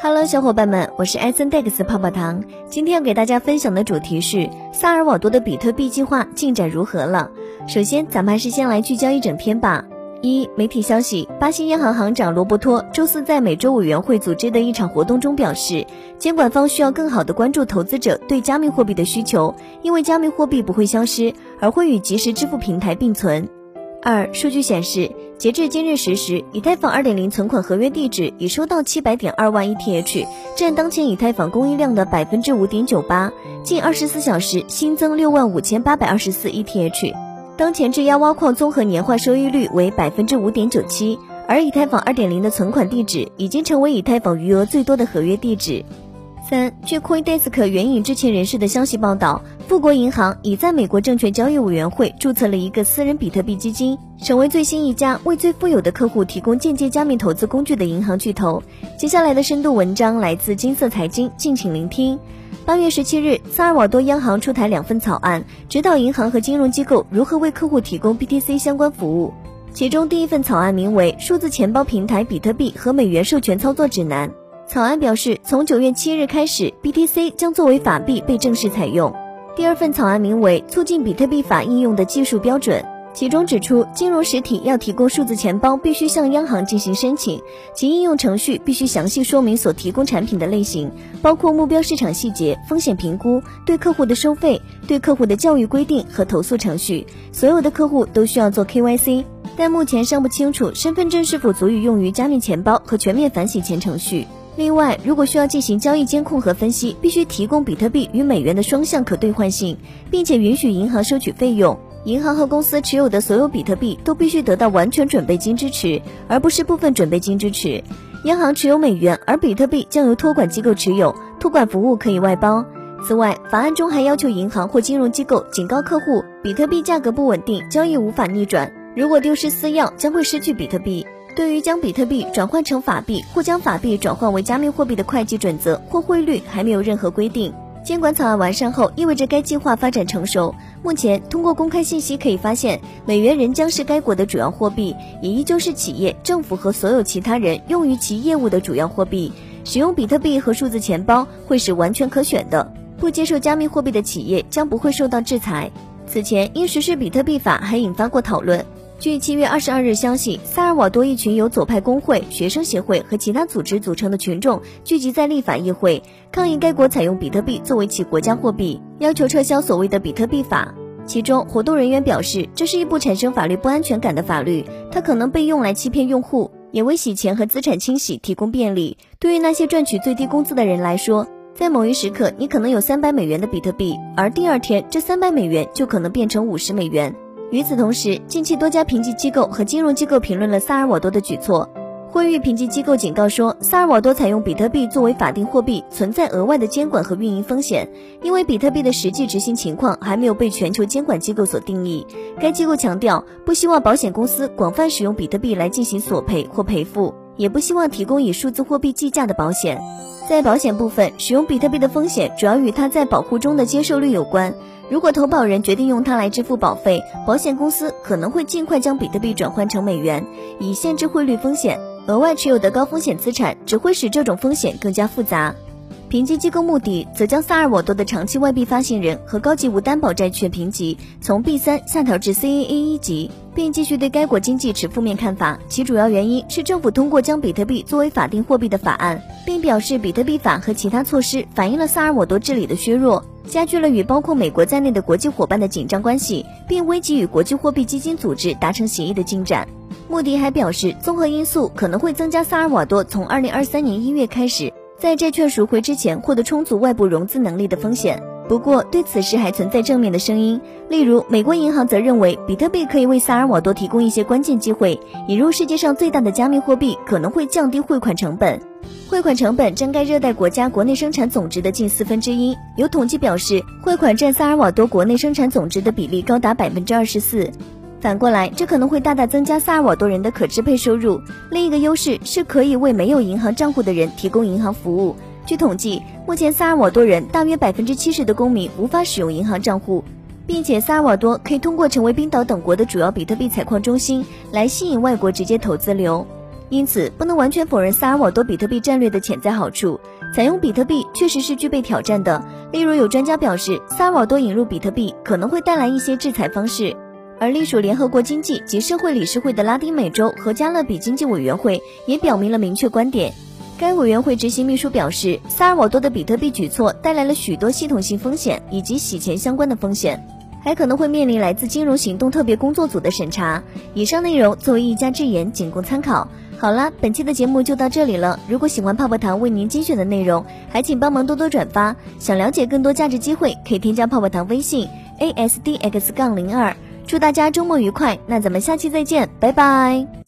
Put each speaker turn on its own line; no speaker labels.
Hello，小伙伴们，我是艾森 Dex 泡泡糖。今天要给大家分享的主题是萨尔瓦多的比特币计划进展如何了。首先，咱们还是先来聚焦一整天吧。一、媒体消息，巴西央行行长罗伯托周四在美洲委员会组织的一场活动中表示，监管方需要更好地关注投资者对加密货币的需求，因为加密货币不会消失，而会与即时支付平台并存。二、数据显示，截至今日十时，以太坊2.0存款合约地址已收到七百点二万 ETH，占当前以太坊供应量的百分之五点九八。近二十四小时新增六万五千八百二十四 ETH，当前质押挖矿综合年化收益率为百分之五点九七。而以太坊2.0的存款地址已经成为以太坊余额最多的合约地址。三，据 CoinDesk 援引知情人士的消息报道，富国银行已在美国证券交易委员会注册了一个私人比特币基金，成为最新一家为最富有的客户提供间接加密投资工具的银行巨头。接下来的深度文章来自金色财经，敬请聆听。八月十七日，萨尔瓦多央行出台两份草案，指导银行和金融机构如何为客户提供 BTC 相关服务。其中第一份草案名为《数字钱包平台比特币和美元授权操作指南》。草案表示，从九月七日开始，BTC 将作为法币被正式采用。第二份草案名为《促进比特币法应用的技术标准》，其中指出，金融实体要提供数字钱包，必须向央行进行申请，其应用程序必须详细说明所提供产品的类型，包括目标市场细节、风险评估、对客户的收费、对客户的教育规定和投诉程序。所有的客户都需要做 KYC，但目前尚不清楚身份证是否足以用于加密钱包和全面反洗钱程序。另外，如果需要进行交易监控和分析，必须提供比特币与美元的双向可兑换性，并且允许银行收取费用。银行和公司持有的所有比特币都必须得到完全准备金支持，而不是部分准备金支持。央行持有美元，而比特币将由托管机构持有，托管服务可以外包。此外，法案中还要求银行或金融机构警告客户，比特币价格不稳定，交易无法逆转，如果丢失私钥，将会失去比特币。对于将比特币转换成法币或将法币转换为加密货币的会计准则或汇率还没有任何规定。监管草案完善后，意味着该计划发展成熟。目前，通过公开信息可以发现，美元仍将是该国的主要货币，也依旧是企业、政府和所有其他人用于其业务的主要货币。使用比特币和数字钱包会是完全可选的。不接受加密货币的企业将不会受到制裁。此前，因实施比特币法还引发过讨论。据七月二十二日消息，萨尔瓦多一群由左派工会、学生协会和其他组织组成的群众聚集在立法议会，抗议该国采用比特币作为其国家货币，要求撤销所谓的比特币法。其中，活动人员表示，这是一部产生法律不安全感的法律，它可能被用来欺骗用户，也为洗钱和资产清洗提供便利。对于那些赚取最低工资的人来说，在某一时刻，你可能有三百美元的比特币，而第二天，这三百美元就可能变成五十美元。与此同时，近期多家评级机构和金融机构评论了萨尔瓦多的举措。汇率评级机构警告说，萨尔瓦多采用比特币作为法定货币存在额外的监管和运营风险，因为比特币的实际执行情况还没有被全球监管机构所定义。该机构强调，不希望保险公司广泛使用比特币来进行索赔或赔付，也不希望提供以数字货币计价的保险。在保险部分，使用比特币的风险主要与它在保护中的接受率有关。如果投保人决定用它来支付保费，保险公司可能会尽快将比特币转换成美元，以限制汇率风险。额外持有的高风险资产只会使这种风险更加复杂。评级机构穆迪则将萨尔瓦多的长期外币发行人和高级无担保债券评级从 B 三下调至 CAA 一级，并继续对该国经济持负面看法。其主要原因是政府通过将比特币作为法定货币的法案，并表示比特币法和其他措施反映了萨尔瓦多治理的削弱。加剧了与包括美国在内的国际伙伴的紧张关系，并危及与国际货币基金组织达成协议的进展。穆迪还表示，综合因素可能会增加萨尔瓦多从二零二三年一月开始在债券赎回之前获得充足外部融资能力的风险。不过，对此事还存在正面的声音，例如美国银行则认为比特币可以为萨尔瓦多提供一些关键机会，引入世界上最大的加密货币可能会降低汇款成本。汇款成本占该热带国家国内生产总值的近四分之一。有统计表示，汇款占萨尔瓦多国内生产总值的比例高达百分之二十四。反过来，这可能会大大增加萨尔瓦多人的可支配收入。另一个优势是可以为没有银行账户的人提供银行服务。据统计，目前萨尔瓦多人大约百分之七十的公民无法使用银行账户，并且萨尔瓦多可以通过成为冰岛等国的主要比特币采矿中心来吸引外国直接投资流。因此不能完全否认萨尔瓦多比特币战略的潜在好处。采用比特币确实是具备挑战的，例如有专家表示，萨尔瓦多引入比特币可能会带来一些制裁方式。而隶属联合国经济及社会理事会的拉丁美洲和加勒比经济委员会也表明了明确观点。该委员会执行秘书表示，萨尔瓦多的比特币举措带来了许多系统性风险以及洗钱相关的风险，还可能会面临来自金融行动特别工作组的审查。以上内容作为一家之言，仅供参考。好啦，本期的节目就到这里了。如果喜欢泡泡糖为您精选的内容，还请帮忙多多转发。想了解更多价值机会，可以添加泡泡糖微信 a s d x 杠零二。祝大家周末愉快，那咱们下期再见，拜拜。